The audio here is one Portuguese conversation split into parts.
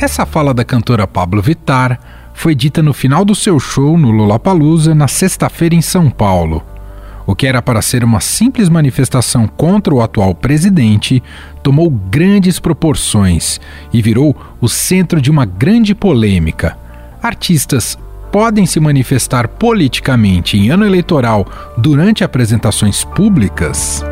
Essa fala da cantora Pablo Vittar foi dita no final do seu show no Lollapalooza na sexta-feira em São Paulo. O que era para ser uma simples manifestação contra o atual presidente tomou grandes proporções e virou o centro de uma grande polêmica. Artistas podem se manifestar politicamente em ano eleitoral durante apresentações públicas?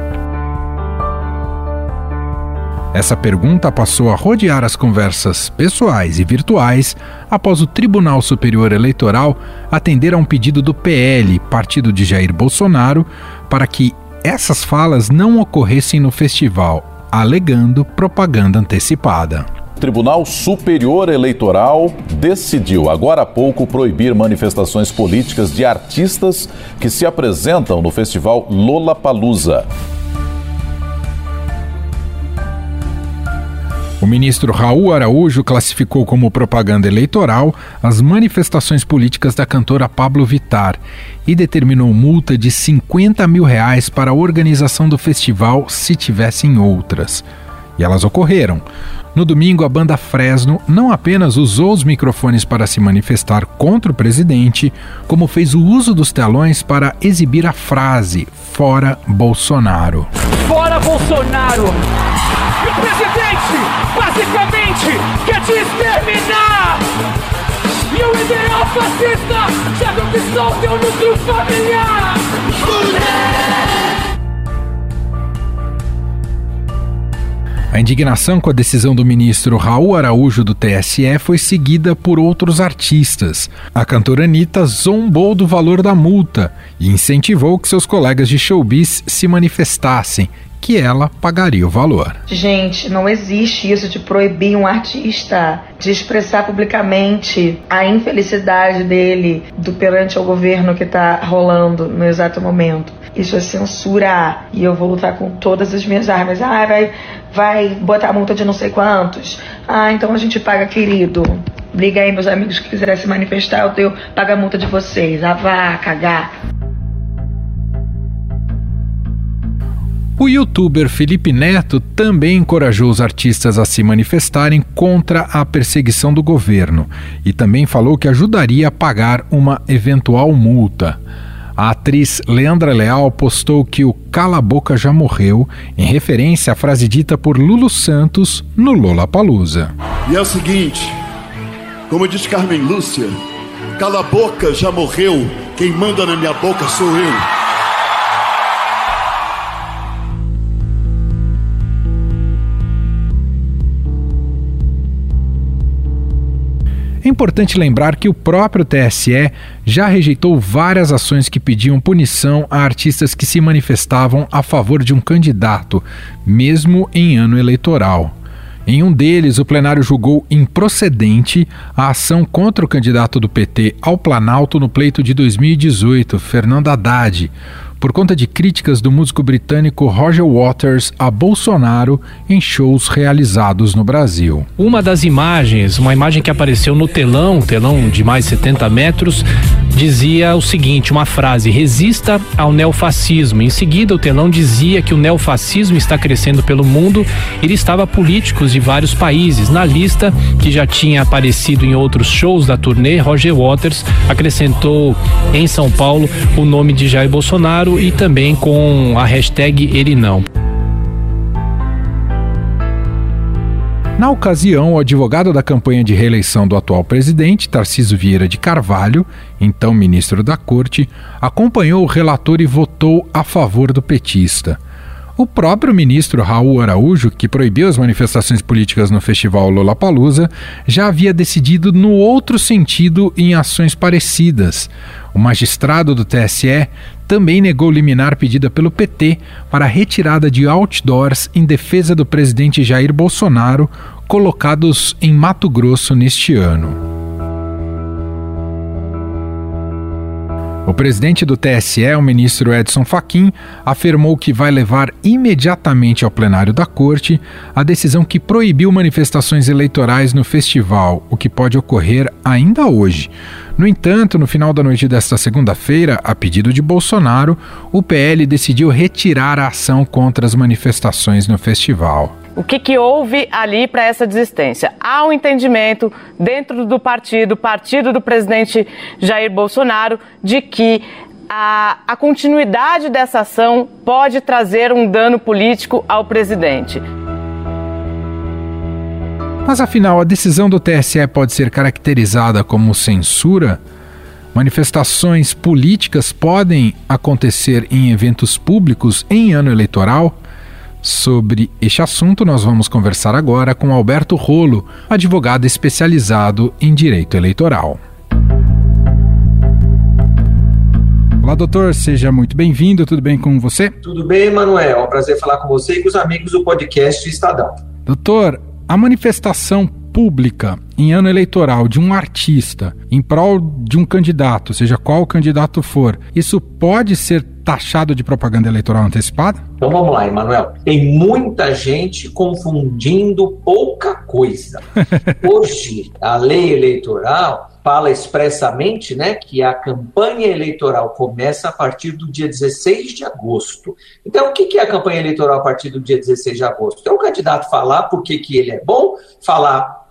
Essa pergunta passou a rodear as conversas pessoais e virtuais após o Tribunal Superior Eleitoral atender a um pedido do PL, partido de Jair Bolsonaro, para que essas falas não ocorressem no festival, alegando propaganda antecipada. O Tribunal Superior Eleitoral decidiu agora há pouco proibir manifestações políticas de artistas que se apresentam no festival Lollapalooza. Ministro Raul Araújo classificou como propaganda eleitoral as manifestações políticas da cantora Pablo Vittar e determinou multa de 50 mil reais para a organização do festival se tivessem outras. E elas ocorreram. No domingo, a banda Fresno não apenas usou os microfones para se manifestar contra o presidente, como fez o uso dos telões para exibir a frase Fora Bolsonaro. Fora Bolsonaro! E o presidente, basicamente, quer te exterminar! E o ideal fascista já conquistou teu núcleo familiar! A indignação com a decisão do ministro Raul Araújo do TSE foi seguida por outros artistas. A cantora Anitta zombou do valor da multa e incentivou que seus colegas de showbiz se manifestassem, que ela pagaria o valor. Gente, não existe isso de proibir um artista de expressar publicamente a infelicidade dele do perante ao governo que está rolando no exato momento. Isso é censura e eu vou lutar com todas as minhas armas. Ah, vai, vai botar multa de não sei quantos. Ah, então a gente paga, querido. Liga aí, meus amigos que quiserem se manifestar, eu tenho, paga a multa de vocês. Ah, vá cagar. O youtuber Felipe Neto também encorajou os artistas a se manifestarem contra a perseguição do governo e também falou que ajudaria a pagar uma eventual multa. A atriz Leandra Leal postou que o Cala Boca já morreu, em referência à frase dita por Lulu Santos no Lola Palusa. E é o seguinte, como diz Carmen Lúcia, Cala Boca já morreu, quem manda na minha boca sou eu. É importante lembrar que o próprio TSE já rejeitou várias ações que pediam punição a artistas que se manifestavam a favor de um candidato, mesmo em ano eleitoral. Em um deles, o plenário julgou improcedente a ação contra o candidato do PT ao Planalto no pleito de 2018, Fernando Haddad, por conta de críticas do músico britânico Roger Waters a Bolsonaro em shows realizados no Brasil. Uma das imagens, uma imagem que apareceu no telão, telão de mais 70 metros, dizia o seguinte, uma frase: resista ao neofascismo. Em seguida, o telão dizia que o neofascismo está crescendo pelo mundo e listava políticos de vários países. Na lista, que já tinha aparecido em outros shows da turnê, Roger Waters acrescentou em São Paulo o nome de Jair Bolsonaro e também com a hashtag Ele Não. Na ocasião, o advogado da campanha de reeleição do atual presidente, Tarciso Vieira de Carvalho, então ministro da Corte, acompanhou o relator e votou a favor do petista. O próprio ministro Raul Araújo, que proibiu as manifestações políticas no festival Lollapalooza, já havia decidido no outro sentido em ações parecidas. O magistrado do TSE também negou liminar pedida pelo PT para a retirada de outdoors em defesa do presidente Jair Bolsonaro, colocados em Mato Grosso neste ano. O presidente do TSE, o ministro Edson Fachin, afirmou que vai levar imediatamente ao plenário da corte a decisão que proibiu manifestações eleitorais no festival, o que pode ocorrer ainda hoje. No entanto, no final da noite desta segunda-feira, a pedido de Bolsonaro, o PL decidiu retirar a ação contra as manifestações no festival. O que, que houve ali para essa desistência? Há um entendimento dentro do partido, partido do presidente Jair Bolsonaro, de que a, a continuidade dessa ação pode trazer um dano político ao presidente. Mas afinal, a decisão do TSE pode ser caracterizada como censura? Manifestações políticas podem acontecer em eventos públicos em ano eleitoral? Sobre este assunto, nós vamos conversar agora com Alberto Rolo, advogado especializado em direito eleitoral. Olá, doutor, seja muito bem-vindo. Tudo bem com você? Tudo bem, Manuel. É um prazer falar com você e com os amigos do podcast Estadão. Doutor, a manifestação pública em ano eleitoral de um artista em prol de um candidato, seja qual candidato for, isso pode ser taxado de propaganda eleitoral antecipada? Então vamos lá, Emanuel. Tem muita gente confundindo pouca coisa. Hoje, a lei eleitoral fala expressamente né, que a campanha eleitoral começa a partir do dia 16 de agosto. Então, o que é a campanha eleitoral a partir do dia 16 de agosto? É o candidato falar por que ele é bom, falar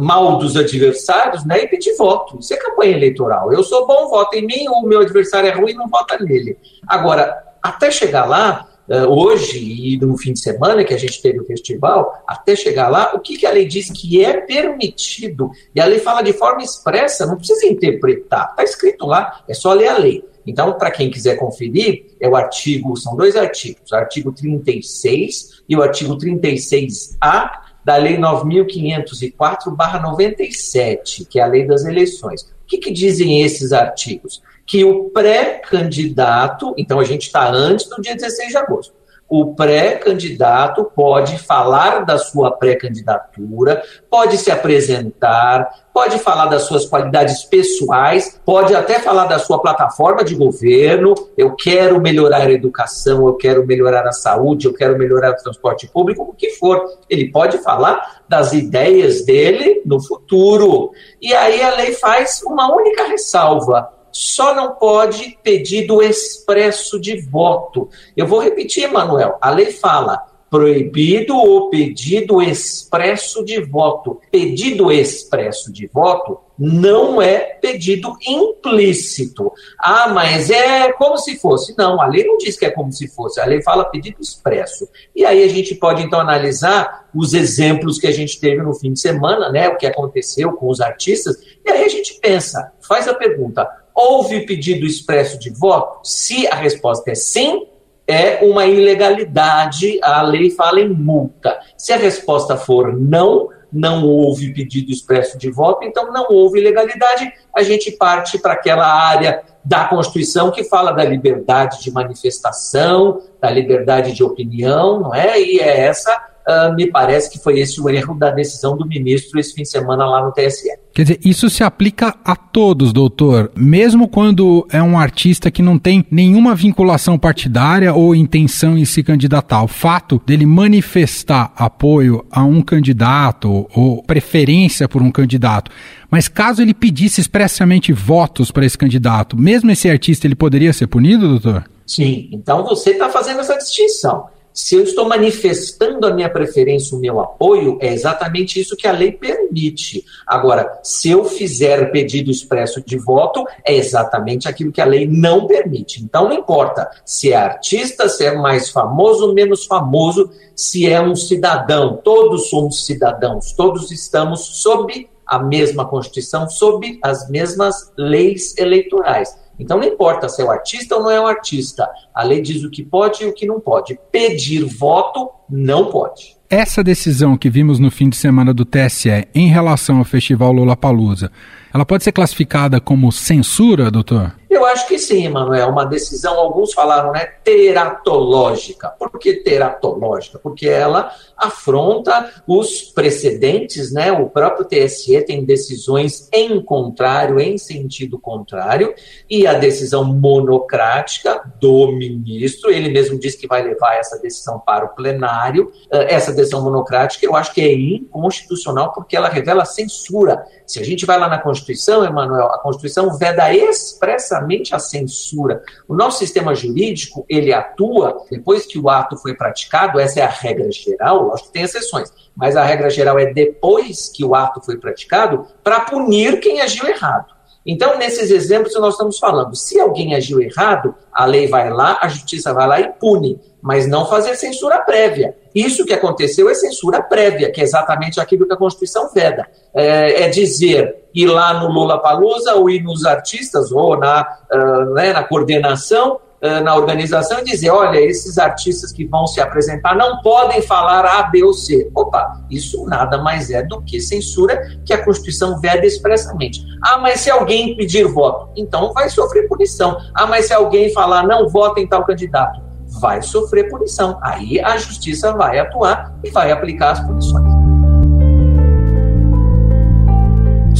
mal dos adversários né, e pedir voto. Isso é campanha eleitoral. Eu sou bom, vota em mim, o meu adversário é ruim, não vota nele. Agora, até chegar lá, uh, hoje e no fim de semana que a gente teve o festival, até chegar lá, o que, que a lei diz que é permitido? E a lei fala de forma expressa, não precisa interpretar, está escrito lá, é só ler a lei. Então, para quem quiser conferir, é o artigo, são dois artigos, o artigo 36 e o artigo 36A da Lei 9.504-97, que é a Lei das Eleições. O que, que dizem esses artigos? Que o pré-candidato, então a gente está antes do dia 16 de agosto, o pré-candidato pode falar da sua pré-candidatura, pode se apresentar, pode falar das suas qualidades pessoais, pode até falar da sua plataforma de governo. Eu quero melhorar a educação, eu quero melhorar a saúde, eu quero melhorar o transporte público, o que for. Ele pode falar das ideias dele no futuro. E aí a lei faz uma única ressalva só não pode pedido expresso de voto. Eu vou repetir, Manuel. A lei fala proibido o pedido expresso de voto. Pedido expresso de voto não é pedido implícito. Ah, mas é como se fosse. Não, a lei não diz que é como se fosse, a lei fala pedido expresso. E aí a gente pode então analisar os exemplos que a gente teve no fim de semana, né, o que aconteceu com os artistas, e aí a gente pensa, faz a pergunta: houve pedido expresso de voto? Se a resposta é sim, é uma ilegalidade, a lei fala em multa. Se a resposta for não, não houve pedido expresso de voto, então não houve ilegalidade, a gente parte para aquela área da Constituição que fala da liberdade de manifestação, da liberdade de opinião, não é? E é essa uh, me parece que foi esse o erro da decisão do ministro esse fim de semana lá no TSE. Quer dizer, isso se aplica a todos, doutor, mesmo quando é um artista que não tem nenhuma vinculação partidária ou intenção em se candidatar. O fato dele manifestar apoio a um candidato ou preferência por um candidato, mas caso ele pedisse expressamente votos para esse candidato, mesmo esse artista, ele poderia ser punido, doutor? Sim, então você está fazendo essa distinção. Se eu estou manifestando a minha preferência, o meu apoio, é exatamente isso que a lei permite. Agora, se eu fizer pedido expresso de voto, é exatamente aquilo que a lei não permite. Então, não importa se é artista, se é mais famoso menos famoso, se é um cidadão. Todos somos cidadãos, todos estamos sob a mesma Constituição, sob as mesmas leis eleitorais. Então não importa se é o artista ou não é o artista. A lei diz o que pode e o que não pode. Pedir voto não pode. Essa decisão que vimos no fim de semana do TSE em relação ao festival Lula Palusa, ela pode ser classificada como censura, doutor? Eu acho que sim, Manuel. Uma decisão, alguns falaram, né, teratológica. Por que teratológica? Porque ela afronta os precedentes, né? O próprio TSE tem decisões em contrário, em sentido contrário, e a decisão monocrática do ministro, ele mesmo diz que vai levar essa decisão para o plenário. Eh, essa decisão monocrática eu acho que é inconstitucional porque ela revela censura. Se a gente vai lá na Constituição, Emanuel, a Constituição veda expressamente expressamente a censura. O nosso sistema jurídico, ele atua depois que o ato foi praticado, essa é a regra geral, lógico que tem exceções, mas a regra geral é depois que o ato foi praticado, para punir quem agiu errado. Então, nesses exemplos nós estamos falando, se alguém agiu errado, a lei vai lá, a justiça vai lá e pune, mas não fazer censura prévia. Isso que aconteceu é censura prévia, que é exatamente aquilo que a Constituição veda. É, é dizer, ir lá no Lula Palusa, ou ir nos artistas, ou na, uh, né, na coordenação, na organização e dizer: olha, esses artistas que vão se apresentar não podem falar A, B ou C. Opa, isso nada mais é do que censura que a Constituição veda expressamente. Ah, mas se alguém pedir voto, então vai sofrer punição. Ah, mas se alguém falar não vota em tal candidato, vai sofrer punição. Aí a justiça vai atuar e vai aplicar as punições.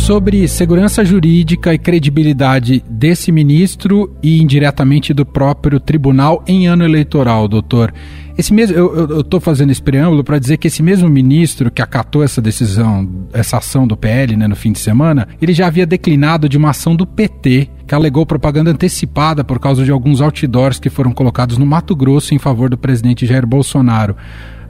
Sobre segurança jurídica e credibilidade desse ministro e indiretamente do próprio tribunal em ano eleitoral, doutor. Esse mesmo, eu estou fazendo esse preâmbulo para dizer que esse mesmo ministro que acatou essa decisão, essa ação do PL né, no fim de semana, ele já havia declinado de uma ação do PT que alegou propaganda antecipada por causa de alguns outdoors que foram colocados no Mato Grosso em favor do presidente Jair Bolsonaro.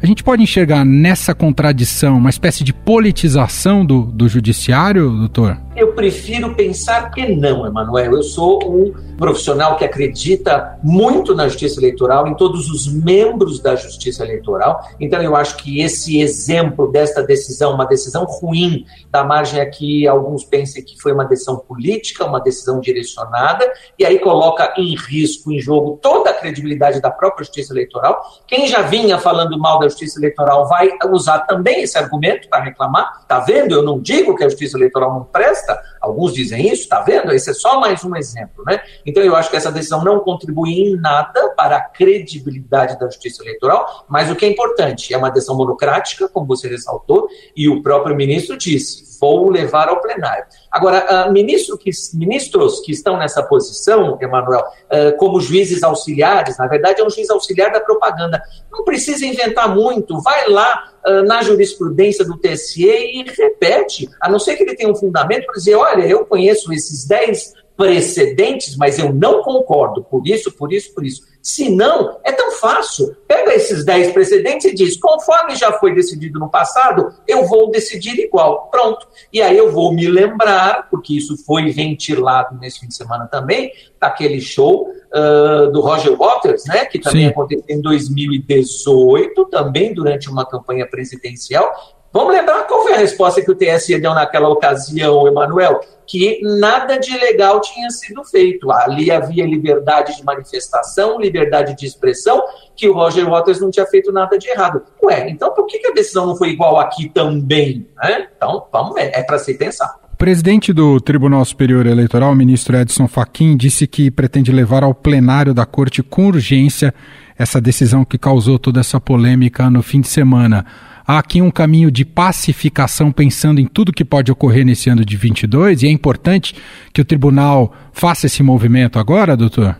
A gente pode enxergar nessa contradição uma espécie de politização do, do judiciário, doutor? Eu prefiro pensar que não, Emanuel. Eu sou um profissional que acredita muito na justiça eleitoral, em todos os membros da justiça eleitoral. Então, eu acho que esse exemplo desta decisão, uma decisão ruim, dá margem a que alguns pensem que foi uma decisão política, uma decisão direcionada, e aí coloca em risco, em jogo, toda a credibilidade da própria justiça eleitoral. Quem já vinha falando mal da justiça eleitoral vai usar também esse argumento para reclamar. Está vendo? Eu não digo que a justiça eleitoral não presta. Alguns dizem isso, está vendo? Esse é só mais um exemplo, né? Então eu acho que essa decisão não contribui em nada para a credibilidade da justiça eleitoral, mas o que é importante é uma decisão monocrática, como você ressaltou, e o próprio ministro disse: vou levar ao plenário. Agora, uh, ministro que, ministros que estão nessa posição, Emanuel, uh, como juízes auxiliares, na verdade é um juiz auxiliar da propaganda, não precisa inventar muito, vai lá uh, na jurisprudência do TSE e repete, a não ser que ele tenha um fundamento para dizer, olha, eu conheço esses 10 precedentes, mas eu não concordo por isso, por isso, por isso. Se não, é tão fácil. Pega esses 10 precedentes e diz: conforme já foi decidido no passado, eu vou decidir igual. Pronto. E aí eu vou me lembrar, porque isso foi ventilado nesse fim de semana também, daquele show uh, do Roger Waters, né, que também Sim. aconteceu em 2018, também durante uma campanha presidencial. Vamos lembrar qual foi a resposta que o TSE deu naquela ocasião, Emanuel? que nada de ilegal tinha sido feito. Ali havia liberdade de manifestação, liberdade de expressão, que o Roger Waters não tinha feito nada de errado. Ué, então por que a decisão não foi igual aqui também? Né? Então, vamos ver, é para se pensar. O presidente do Tribunal Superior Eleitoral, ministro Edson Fachin, disse que pretende levar ao plenário da corte com urgência essa decisão que causou toda essa polêmica no fim de semana há aqui um caminho de pacificação pensando em tudo que pode ocorrer nesse ano de 22 e é importante que o tribunal faça esse movimento agora, doutor?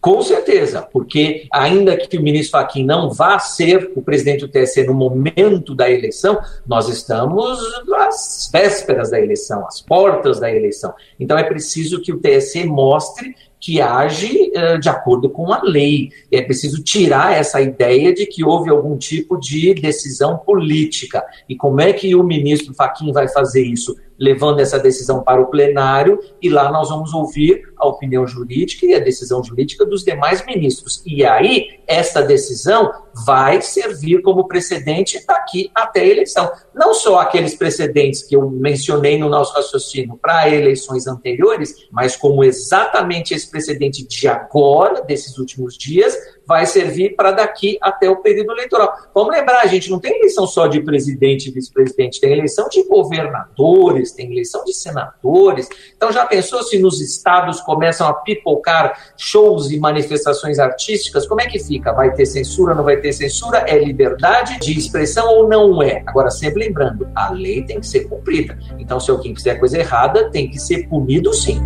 Com certeza, porque ainda que o ministro Fachin não vá ser o presidente do TSE no momento da eleição, nós estamos às vésperas da eleição, às portas da eleição. Então é preciso que o TSE mostre que age uh, de acordo com a lei. É preciso tirar essa ideia de que houve algum tipo de decisão política. E como é que o ministro Faquim vai fazer isso? Levando essa decisão para o plenário e lá nós vamos ouvir a opinião jurídica e a decisão jurídica dos demais ministros. E aí, essa decisão vai servir como precedente daqui até a eleição. Não só aqueles precedentes que eu mencionei no nosso raciocínio para eleições anteriores, mas como exatamente esse precedente de agora, desses últimos dias, vai servir para daqui até o período eleitoral. Vamos lembrar, a gente não tem eleição só de presidente e vice-presidente, tem eleição de governadores, tem eleição de senadores. Então já pensou se nos estados começam a pipocar shows e manifestações artísticas, como é que fica? Vai ter censura, não vai ter censura? É liberdade de expressão ou não é? Agora, sempre lembrando, a lei tem que ser cumprida. Então, se alguém fizer coisa errada, tem que ser punido sim.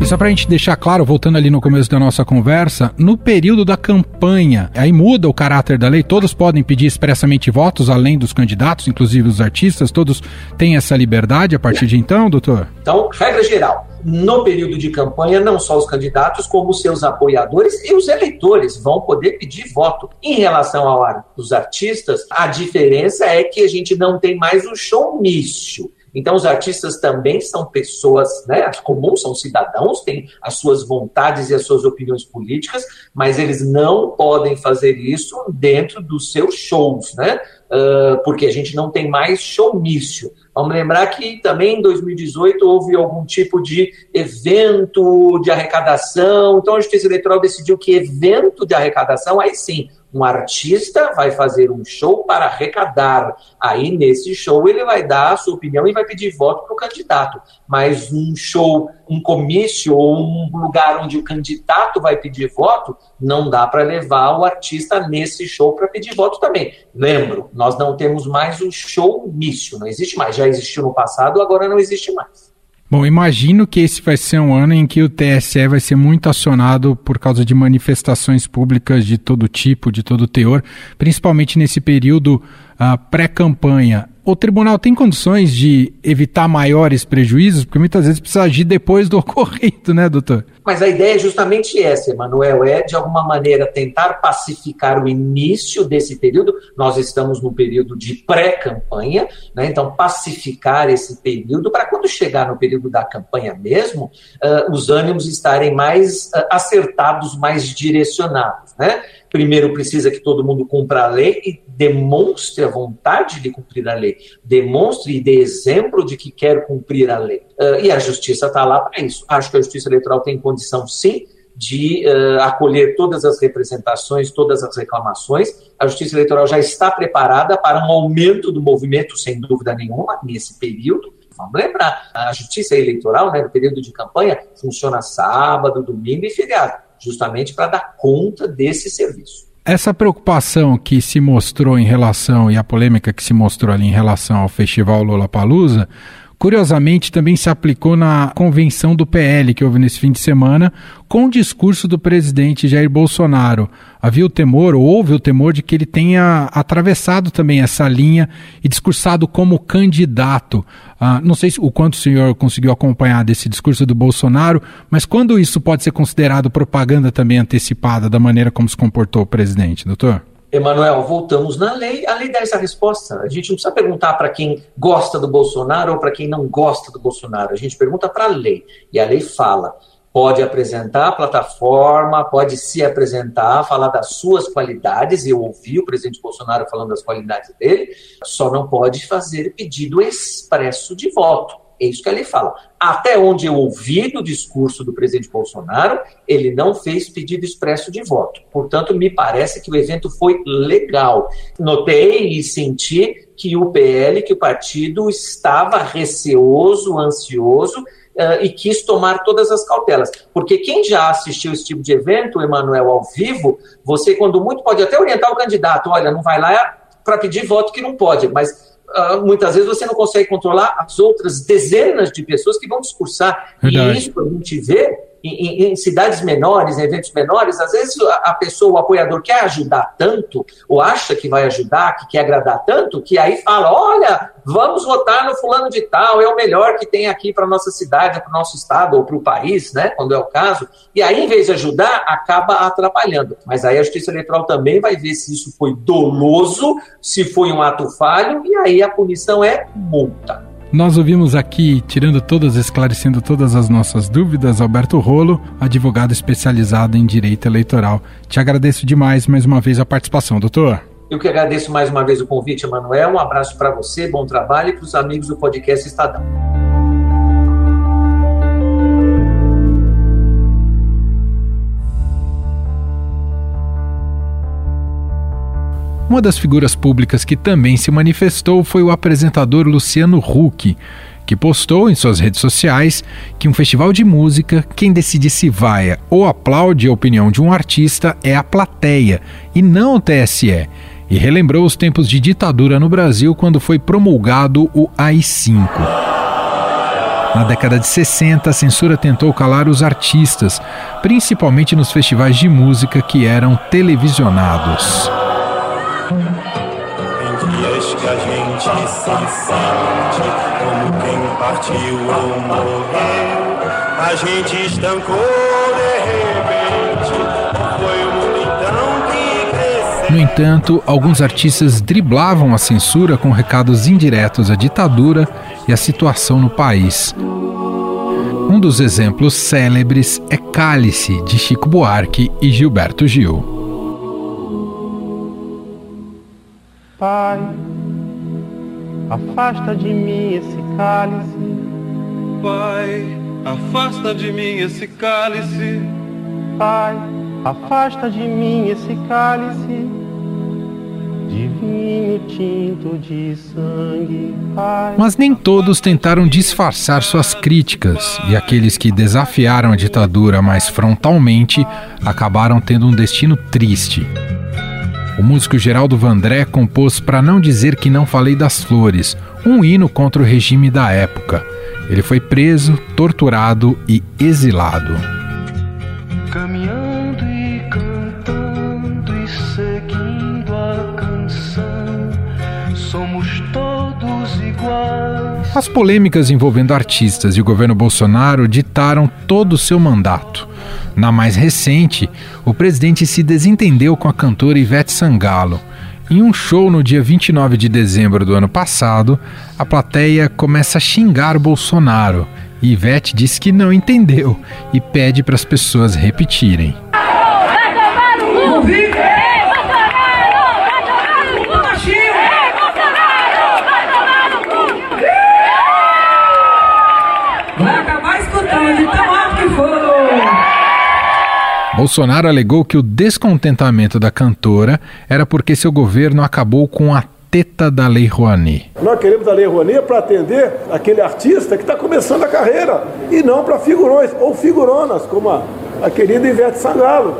E só para a gente deixar claro, voltando ali no começo da nossa conversa, no período da campanha, aí muda o caráter da lei, todos podem pedir expressamente votos, além dos candidatos, inclusive os artistas, todos têm essa liberdade a partir de então, doutor? Então, regra geral, no período de campanha, não só os candidatos, como seus apoiadores e os eleitores vão poder pedir voto. Em relação aos artistas, a diferença é que a gente não tem mais o showmício. Então, os artistas também são pessoas né, comuns, são cidadãos, têm as suas vontades e as suas opiniões políticas, mas eles não podem fazer isso dentro dos seus shows, né? Uh, porque a gente não tem mais showmício. Vamos lembrar que também em 2018 houve algum tipo de evento de arrecadação, então a Justiça Eleitoral decidiu que evento de arrecadação, aí sim, um artista vai fazer um show para arrecadar. Aí, nesse show, ele vai dar a sua opinião e vai pedir voto para o candidato. Mas um show, um comício ou um lugar onde o candidato vai pedir voto, não dá para levar o artista nesse show para pedir voto também. Lembro, nós não temos mais um show-mício, não existe mais. Já existiu no passado, agora não existe mais. Bom, imagino que esse vai ser um ano em que o TSE vai ser muito acionado por causa de manifestações públicas de todo tipo, de todo teor, principalmente nesse período uh, pré-campanha o tribunal tem condições de evitar maiores prejuízos? Porque muitas vezes precisa agir depois do ocorrido, né, doutor? Mas a ideia é justamente essa, Emanuel, é de alguma maneira tentar pacificar o início desse período. Nós estamos no período de pré-campanha, né? então pacificar esse período para quando chegar no período da campanha mesmo, uh, os ânimos estarem mais uh, acertados, mais direcionados, né? primeiro precisa que todo mundo cumpra a lei e demonstre a vontade de cumprir a lei, demonstre e dê exemplo de que quer cumprir a lei. Uh, e a justiça está lá para isso. Acho que a justiça eleitoral tem condição, sim, de uh, acolher todas as representações, todas as reclamações. A Justiça Eleitoral já está preparada para um aumento do movimento, sem dúvida nenhuma, nesse período. Vamos lembrar, a Justiça Eleitoral, né, no período de campanha, funciona sábado, domingo e feriado justamente para dar conta desse serviço. Essa preocupação que se mostrou em relação, e a polêmica que se mostrou ali em relação ao Festival Lollapalooza, curiosamente também se aplicou na convenção do PL que houve nesse fim de semana, com o discurso do presidente Jair Bolsonaro. Havia o temor, ou houve o temor, de que ele tenha atravessado também essa linha e discursado como candidato. Ah, não sei o quanto o senhor conseguiu acompanhar desse discurso do Bolsonaro, mas quando isso pode ser considerado propaganda também antecipada da maneira como se comportou o presidente, doutor? Emanuel, voltamos na lei, a lei dá essa resposta. A gente não precisa perguntar para quem gosta do Bolsonaro ou para quem não gosta do Bolsonaro. A gente pergunta para a lei. E a lei fala: pode apresentar a plataforma, pode se apresentar, falar das suas qualidades. Eu ouvi o presidente Bolsonaro falando das qualidades dele, só não pode fazer pedido expresso de voto. É isso que ele fala. Até onde eu ouvi do discurso do presidente Bolsonaro, ele não fez pedido expresso de voto. Portanto, me parece que o evento foi legal. Notei e senti que o PL, que o partido estava receoso, ansioso uh, e quis tomar todas as cautelas. Porque quem já assistiu esse tipo de evento, Emanuel, ao vivo, você, quando muito, pode até orientar o candidato: olha, não vai lá para pedir voto que não pode, mas uh, muitas vezes você não consegue controlar as outras dezenas de pessoas que vão discursar. Verdade. E isso a gente vê em, em, cidades menores, em eventos menores, às vezes a, pessoa, o apoiador, quer ajudar tanto, ou acha que vai ajudar, que quer agradar tanto, que aí fala: olha, vamos votar no fulano de tal, é o melhor que tem aqui para nossa cidade, para o nosso estado ou para o país, né? Quando é o caso. E aí, em vez de ajudar, acaba atrapalhando. Mas aí a Justiça Eleitoral também vai ver se isso foi doloso, se foi um ato falho, e aí a punição é multa. Nós ouvimos aqui, tirando todas, esclarecendo todas as nossas dúvidas, Alberto Rolo, advogado especializado em direito eleitoral. Te agradeço demais mais uma vez a participação, doutor. Eu que agradeço mais uma vez o convite, Emanuel. Um abraço para você, bom trabalho e para os amigos do podcast Estadão. Uma das figuras públicas que também se manifestou foi o apresentador Luciano Huck, que postou em suas redes sociais que um festival de música, quem decide se vai ou aplaude a opinião de um artista é a plateia e não o TSE. E relembrou os tempos de ditadura no Brasil quando foi promulgado o AI-5. Na década de 60, a censura tentou calar os artistas, principalmente nos festivais de música que eram televisionados. Gente como quem partiu ou morreu A gente estancou de repente. Foi o mundo então que cresceu. No entanto, alguns artistas driblavam a censura com recados indiretos à ditadura e à situação no país. Um dos exemplos célebres é Cálice, de Chico Buarque e Gilberto Gil. Pai, afasta de mim esse cálice. Pai, afasta de mim esse cálice. Pai, afasta de mim esse cálice de vinho tinto de sangue. Pai, Mas nem todos tentaram disfarçar suas críticas, e aqueles que desafiaram a ditadura mais frontalmente acabaram tendo um destino triste. O músico Geraldo Vandré compôs Pra Não Dizer Que Não Falei das Flores, um hino contra o regime da época. Ele foi preso, torturado e exilado. Caminhando e cantando e seguindo a canção, somos todos iguais. As polêmicas envolvendo artistas e o governo Bolsonaro ditaram todo o seu mandato. Na mais recente, o presidente se desentendeu com a cantora Ivete Sangalo. Em um show no dia 29 de dezembro do ano passado, a plateia começa a xingar Bolsonaro. E Ivete diz que não entendeu e pede para as pessoas repetirem. Vai tomar no cu! Ei, Bolsonaro! Vai tomar no cu! Ei, Bolsonaro! Vai tomar no cu! Vai acabar escutando de tão alto que for. Bolsonaro alegou que o descontentamento da cantora era porque seu governo acabou com a teta da Lei Rouanet. Nós queremos a Lei Rouanet para atender aquele artista que está começando a carreira e não para figurões ou figuronas, como a, a querida Ivete Sangalo.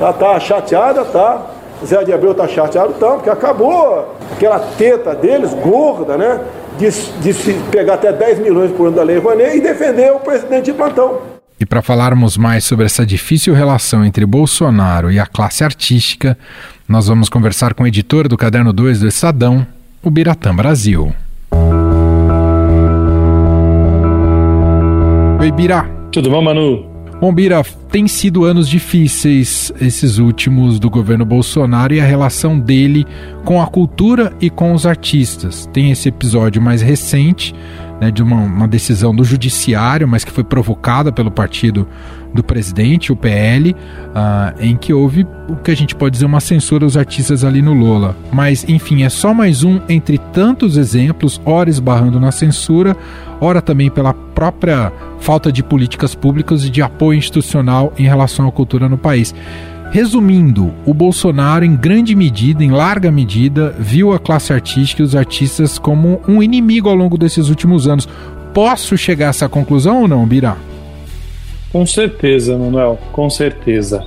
Ela está chateada, tá? Zé de Abreu está chateado, tá? Porque acabou aquela teta deles, gorda, né? De, de se pegar até 10 milhões por ano da Lei Rouanet e defender o presidente de plantão. E para falarmos mais sobre essa difícil relação entre Bolsonaro e a classe artística, nós vamos conversar com o editor do Caderno 2 do Estadão, o Biratã Brasil. Oi, Bira. Tudo bom, Manu? Bom, Bira, tem sido anos difíceis esses últimos do governo Bolsonaro e a relação dele com a cultura e com os artistas. Tem esse episódio mais recente, né, de uma, uma, decisão do judiciário, mas que foi provocada pelo partido do presidente, o PL, uh, em que houve o que a gente pode dizer uma censura aos artistas ali no Lola. Mas, enfim, é só mais um entre tantos exemplos, ora esbarrando na censura, ora também pela própria falta de políticas públicas e de apoio institucional em relação à cultura no país. Resumindo, o Bolsonaro, em grande medida, em larga medida, viu a classe artística e os artistas como um inimigo ao longo desses últimos anos. Posso chegar a essa conclusão ou não, Birá? Com certeza, Manuel, com certeza.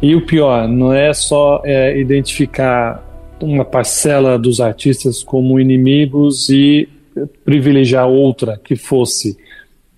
E o pior, não é só é, identificar uma parcela dos artistas como inimigos e privilegiar outra que fosse.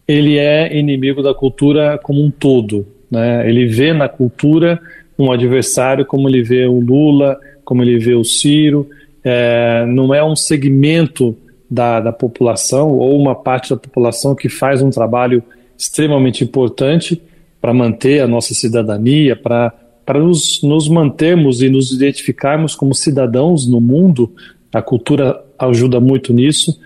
Ele é inimigo da cultura como um todo. Né? Ele vê na cultura um adversário, como ele vê o Lula, como ele vê o Ciro. É, não é um segmento da, da população ou uma parte da população que faz um trabalho extremamente importante para manter a nossa cidadania, para para nos, nos mantermos e nos identificarmos como cidadãos no mundo. A cultura ajuda muito nisso.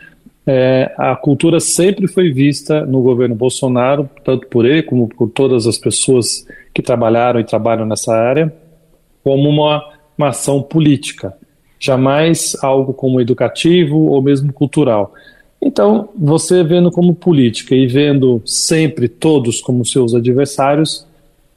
É, a cultura sempre foi vista no governo Bolsonaro, tanto por ele como por todas as pessoas que trabalharam e trabalham nessa área, como uma, uma ação política, jamais algo como educativo ou mesmo cultural. Então, você vendo como política e vendo sempre todos como seus adversários,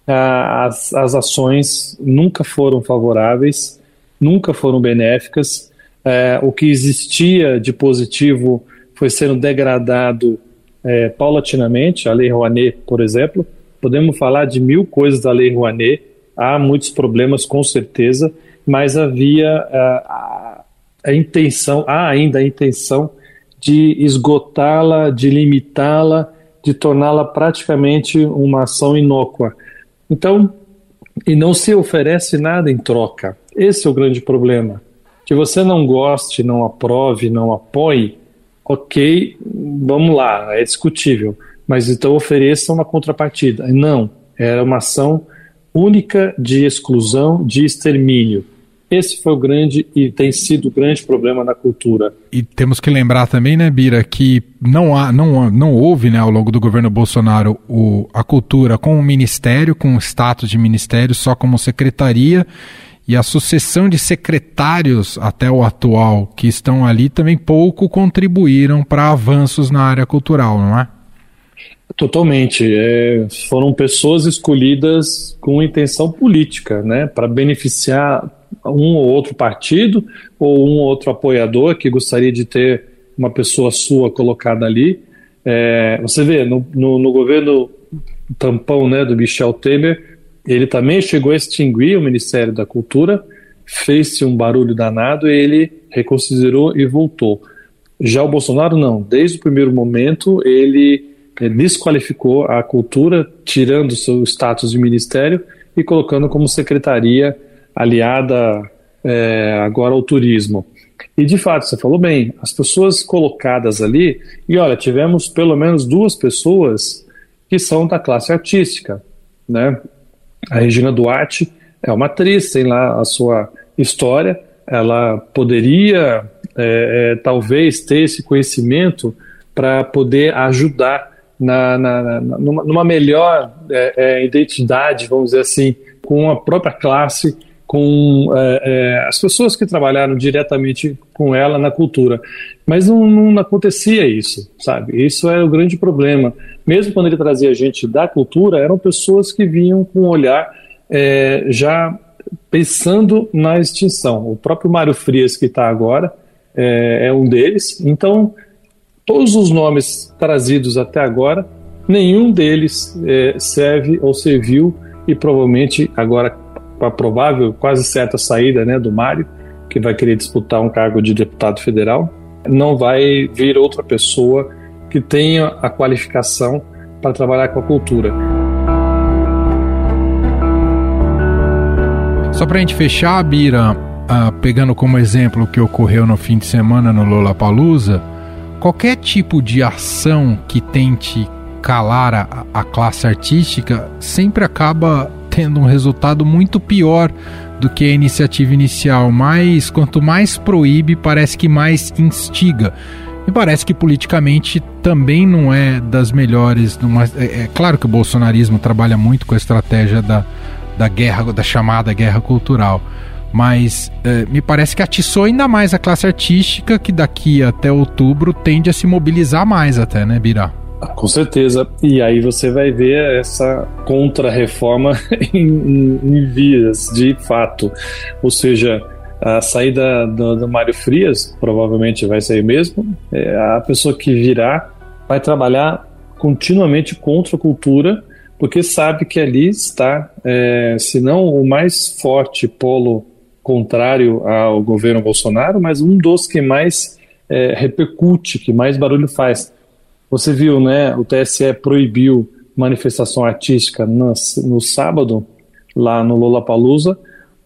as, as ações nunca foram favoráveis, nunca foram benéficas. É, o que existia de positivo foi sendo degradado é, paulatinamente. A Lei Rouanet, por exemplo, podemos falar de mil coisas da Lei Rouanet. Há muitos problemas, com certeza, mas havia a, a intenção, há ainda a intenção de esgotá-la, de limitá-la, de torná-la praticamente uma ação inócua. Então, e não se oferece nada em troca. Esse é o grande problema. Que você não goste, não aprove, não apoie, ok, vamos lá, é discutível. Mas então ofereça uma contrapartida. Não, era uma ação única de exclusão, de extermínio. Esse foi o grande e tem sido o grande problema na cultura. E temos que lembrar também, né, Bira, que não, há, não, não houve, né, ao longo do governo Bolsonaro, o, a cultura com o ministério, com o status de ministério, só como secretaria, e a sucessão de secretários até o atual que estão ali também pouco contribuíram para avanços na área cultural, não é? Totalmente. É, foram pessoas escolhidas com intenção política, né, para beneficiar um ou outro partido ou um ou outro apoiador que gostaria de ter uma pessoa sua colocada ali. É, você vê, no, no, no, governo tampão né, do Michel Temer, ele também chegou a extinguir o Ministério da Cultura, fez-se um barulho danado e ele reconsiderou e voltou. Já o Bolsonaro não, desde o primeiro momento ele desqualificou a cultura, tirando seu status de ministério e colocando como secretaria aliada é, agora ao turismo. E de fato, você falou bem, as pessoas colocadas ali, e olha, tivemos pelo menos duas pessoas que são da classe artística, né? A Regina Duarte é uma atriz, tem lá a sua história, ela poderia é, é, talvez ter esse conhecimento para poder ajudar na, na, na numa, numa, melhor é, é, identidade, vamos dizer assim, com a própria classe com é, é, as pessoas que trabalharam diretamente com ela na cultura. Mas não, não, acontecia isso, sabe? Isso é o grande problema. Mesmo quando ele trazia gente da cultura, eram pessoas que vinham com um olhar é, já pensando na extinção. O próprio Mário Frias, que está agora, é, é um deles. Então, todos os nomes trazidos até agora, nenhum deles é, serve ou serviu e provavelmente agora a provável, quase certa saída né, do Mário, que vai querer disputar um cargo de deputado federal, não vai vir outra pessoa que tenha a qualificação para trabalhar com a cultura. Só para a gente fechar, Bira, uh, pegando como exemplo o que ocorreu no fim de semana no Lollapalooza, qualquer tipo de ação que tente calar a, a classe artística sempre acaba tendo um resultado muito pior do que a iniciativa inicial, mas quanto mais proíbe, parece que mais instiga. E parece que politicamente também não é das melhores. É, é, claro que o bolsonarismo trabalha muito com a estratégia da, da guerra, da chamada guerra cultural. Mas é, me parece que atiçou ainda mais a classe artística, que daqui até outubro tende a se mobilizar mais até, né, Birá? Com certeza. E aí você vai ver essa contra-reforma em, em, vias, de fato. Ou seja, a saída do, do Mário Frias provavelmente vai sair mesmo. É, a pessoa que virá vai trabalhar continuamente contra a cultura, porque sabe que ali está, é, se não o mais forte polo contrário ao governo Bolsonaro, mas um dos que mais é, repercute, que mais barulho faz. Você viu, né? O TSE proibiu manifestação artística no, no sábado, lá no Lollapalooza.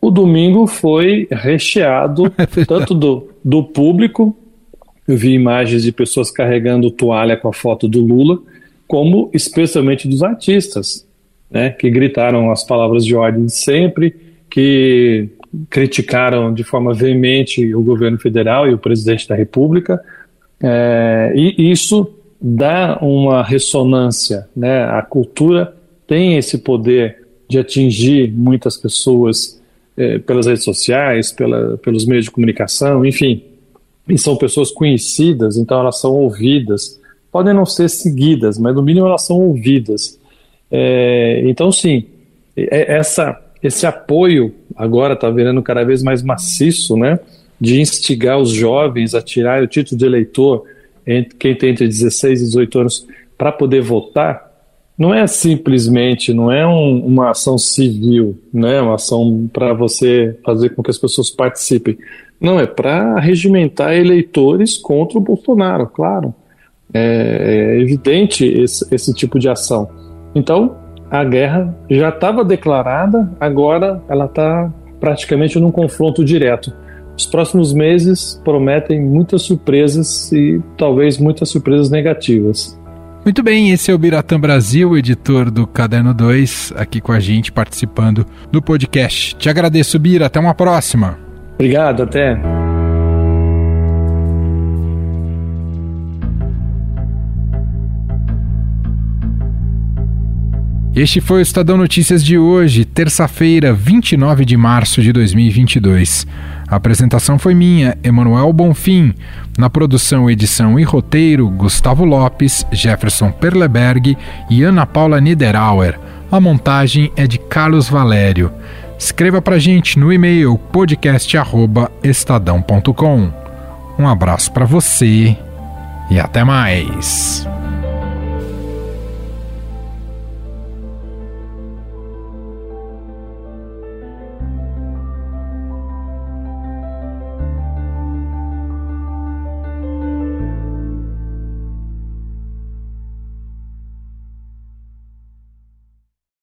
O domingo foi recheado é tanto do, do público, eu vi imagens de pessoas carregando toalha com a foto do Lula, como especialmente dos artistas, né, que gritaram as palavras de ordem de sempre, que criticaram de forma veemente o governo federal e o presidente da República. É, e isso dá uma ressonância, né? A cultura tem esse poder de atingir muitas pessoas eh, pelas redes sociais, pela, pelos meios de comunicação, enfim. E são pessoas conhecidas, então elas são ouvidas. Podem não ser seguidas, mas no mínimo elas são ouvidas. É, então, sim, essa, esse apoio agora está virando cada vez mais maciço, né? De instigar os jovens a tirar o título de eleitor quem tem entre 16 e 18 anos para poder votar, não é simplesmente, não é um, uma ação civil, né, uma ação para você fazer com que as pessoas participem. Não, é para regimentar eleitores contra o Bolsonaro, claro. É, é evidente esse, esse tipo de ação. Então, a guerra já estava declarada, agora ela está praticamente num confronto direto. Os próximos meses prometem muitas surpresas e talvez muitas surpresas negativas. Muito bem, esse é o Biratã Brasil, editor do Caderno 2, aqui com a gente participando do podcast. Te agradeço, Bira, até uma próxima. Obrigado, até. Este foi o Estadão Notícias de hoje, terça-feira, 29 de março de 2022. A apresentação foi minha, Emanuel Bonfim. Na produção, edição e roteiro, Gustavo Lopes, Jefferson Perleberg e Ana Paula Niederauer. A montagem é de Carlos Valério. Escreva pra gente no e-mail podcast@estadão.com. Um abraço para você e até mais.